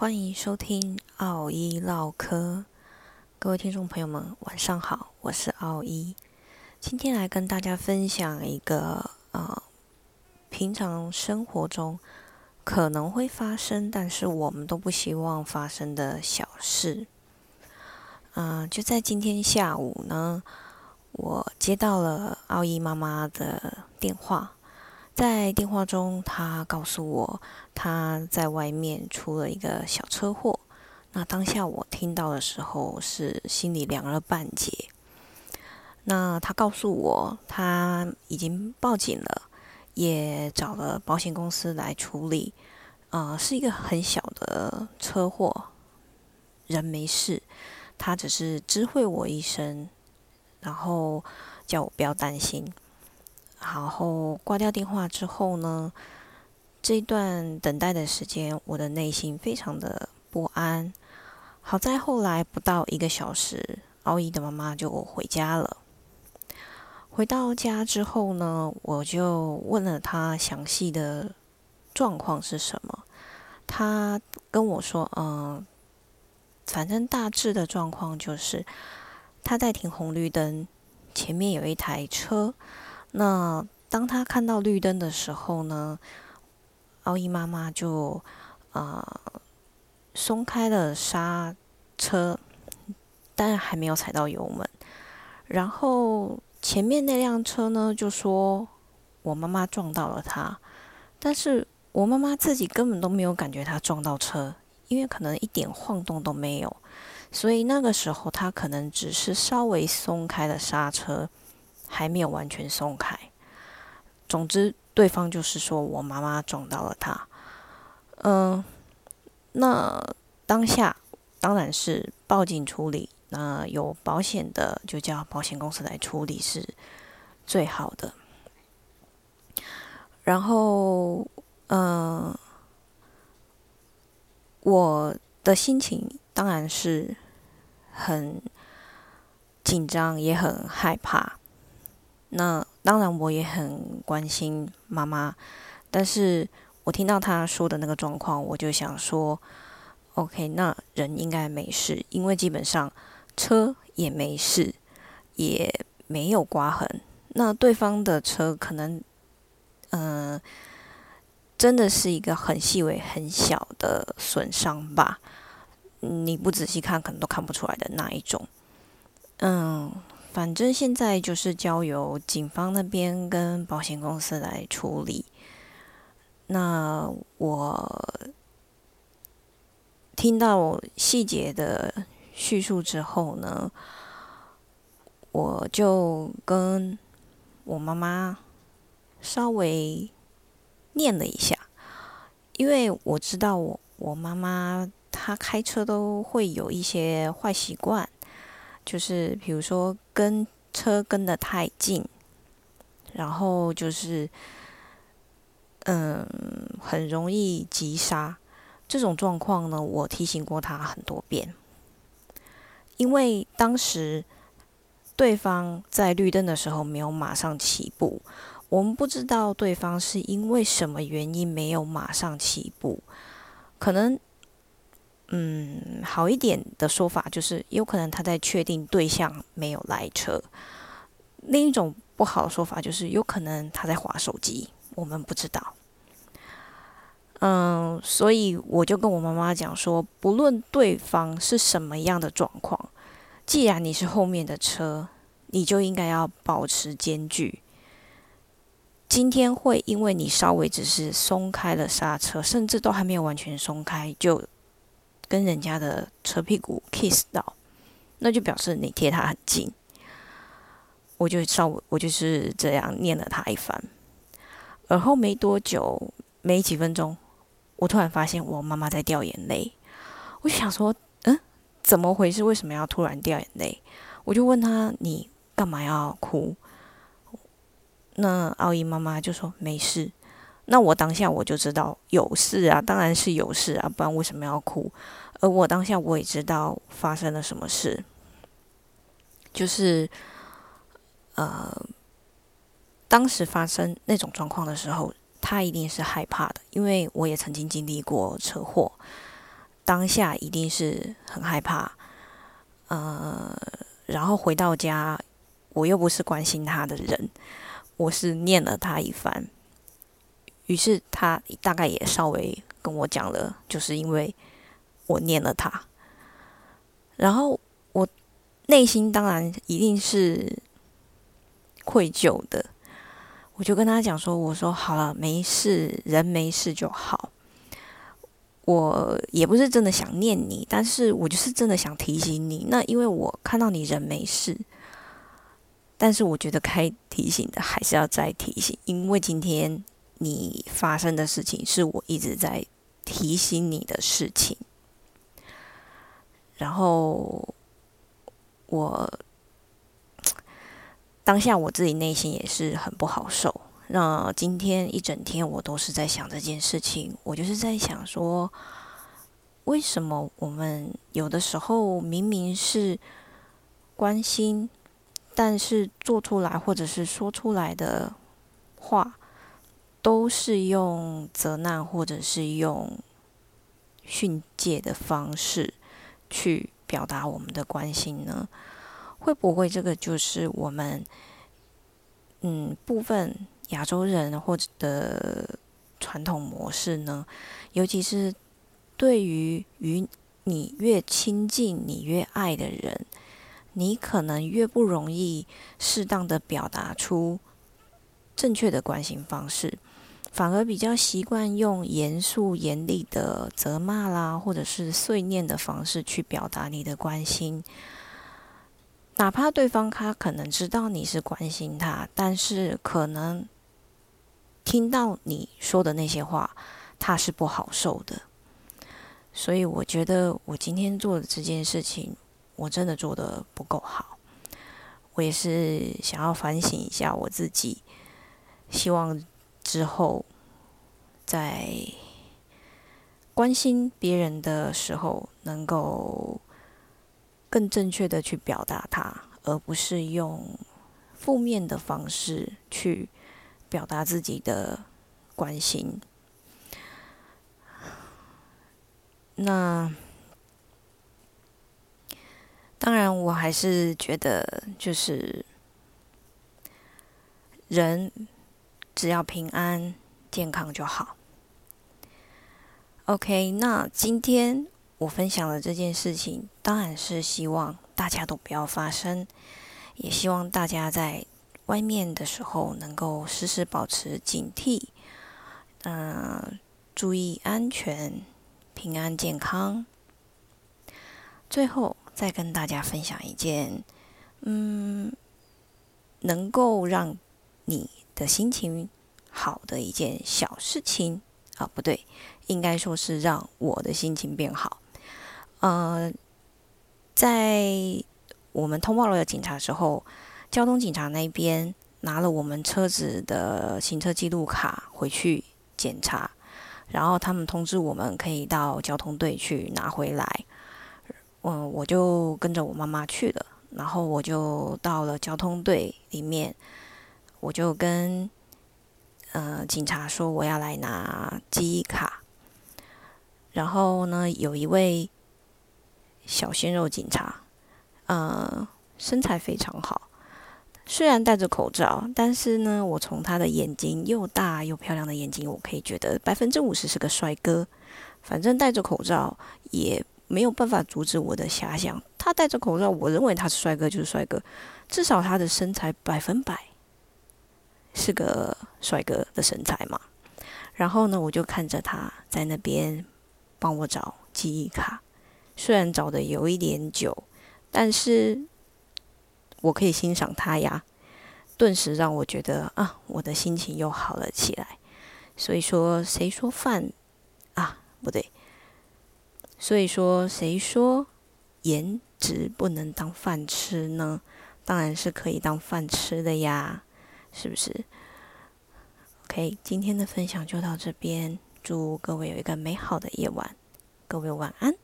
欢迎收听奥一唠嗑，各位听众朋友们，晚上好，我是奥一，今天来跟大家分享一个呃，平常生活中可能会发生，但是我们都不希望发生的小事。嗯，就在今天下午呢，我接到了奥一妈妈的电话。在电话中，他告诉我他在外面出了一个小车祸。那当下我听到的时候，是心里凉了半截。那他告诉我他已经报警了，也找了保险公司来处理。啊，是一个很小的车祸，人没事，他只是知会我一声，然后叫我不要担心。然后挂掉电话之后呢，这段等待的时间，我的内心非常的不安。好在后来不到一个小时，奥伊的妈妈就回家了。回到家之后呢，我就问了他详细的状况是什么。他跟我说：“嗯，反正大致的状况就是他在停红绿灯，前面有一台车。”那当他看到绿灯的时候呢，奥伊妈妈就啊松开了刹车，但还没有踩到油门。然后前面那辆车呢就说：“我妈妈撞到了他。”但是我妈妈自己根本都没有感觉他撞到车，因为可能一点晃动都没有。所以那个时候他可能只是稍微松开了刹车。还没有完全松开。总之，对方就是说我妈妈撞到了他。嗯，那当下当然是报警处理。那有保险的就叫保险公司来处理是最好的。然后，嗯，我的心情当然是很紧张，也很害怕。那当然，我也很关心妈妈，但是我听到她说的那个状况，我就想说，OK，那人应该没事，因为基本上车也没事，也没有刮痕。那对方的车可能，嗯，真的是一个很细微、很小的损伤吧？你不仔细看，可能都看不出来的那一种。嗯。反正现在就是交由警方那边跟保险公司来处理。那我听到细节的叙述之后呢，我就跟我妈妈稍微念了一下，因为我知道我我妈妈她开车都会有一些坏习惯。就是比如说跟车跟的太近，然后就是嗯很容易急刹这种状况呢，我提醒过他很多遍。因为当时对方在绿灯的时候没有马上起步，我们不知道对方是因为什么原因没有马上起步，可能。嗯，好一点的说法就是，有可能他在确定对象没有来车。另一种不好的说法就是，有可能他在划手机，我们不知道。嗯，所以我就跟我妈妈讲说，不论对方是什么样的状况，既然你是后面的车，你就应该要保持间距。今天会因为你稍微只是松开了刹车，甚至都还没有完全松开就。跟人家的车屁股 kiss 到，那就表示你贴他很近。我就稍微我就是这样念了他一番，而后没多久，没几分钟，我突然发现我妈妈在掉眼泪。我就想说，嗯，怎么回事？为什么要突然掉眼泪？我就问他，你干嘛要哭？那奥伊妈妈就说没事。那我当下我就知道有事啊，当然是有事啊，不然为什么要哭？而我当下我也知道发生了什么事，就是呃，当时发生那种状况的时候，他一定是害怕的，因为我也曾经经历过车祸。当下一定是很害怕，呃，然后回到家，我又不是关心他的人，我是念了他一番，于是他大概也稍微跟我讲了，就是因为我念了他，然后我内心当然一定是愧疚的，我就跟他讲说，我说好了，没事，人没事就好。我也不是真的想念你，但是我就是真的想提醒你。那因为我看到你人没事，但是我觉得该提醒的还是要再提醒，因为今天你发生的事情是我一直在提醒你的事情。然后我当下我自己内心也是很不好受。那今天一整天我都是在想这件事情，我就是在想说，为什么我们有的时候明明是关心，但是做出来或者是说出来的话，都是用责难或者是用训诫的方式去表达我们的关心呢？会不会这个就是我们嗯部分？亚洲人或者的传统模式呢，尤其是对于与你越亲近、你越爱的人，你可能越不容易适当的表达出正确的关心方式，反而比较习惯用严肃、严厉的责骂啦，或者是碎念的方式去表达你的关心。哪怕对方他可能知道你是关心他，但是可能。听到你说的那些话，他是不好受的。所以我觉得我今天做的这件事情，我真的做的不够好。我也是想要反省一下我自己，希望之后在关心别人的时候，能够更正确的去表达它，而不是用负面的方式去。表达自己的关心，那当然，我还是觉得，就是人只要平安健康就好。OK，那今天我分享的这件事情，当然是希望大家都不要发生，也希望大家在。外面的时候，能够时时保持警惕，嗯，注意安全、平安、健康。最后，再跟大家分享一件，嗯，能够让你的心情好的一件小事情啊，不对，应该说是让我的心情变好。呃，在我们通报了警察之后。交通警察那边拿了我们车子的行车记录卡回去检查，然后他们通知我们可以到交通队去拿回来。嗯，我就跟着我妈妈去了，然后我就到了交通队里面，我就跟呃警察说我要来拿记忆卡。然后呢，有一位小鲜肉警察，呃，身材非常好。虽然戴着口罩，但是呢，我从他的眼睛又大又漂亮的眼睛，我可以觉得百分之五十是个帅哥。反正戴着口罩也没有办法阻止我的遐想。他戴着口罩，我认为他是帅哥就是帅哥，至少他的身材百分百是个帅哥的身材嘛。然后呢，我就看着他在那边帮我找记忆卡，虽然找的有一点久，但是。我可以欣赏他呀，顿时让我觉得啊，我的心情又好了起来。所以说，谁说饭啊不对？所以说，谁说颜值不能当饭吃呢？当然是可以当饭吃的呀，是不是？OK，今天的分享就到这边，祝各位有一个美好的夜晚，各位晚安。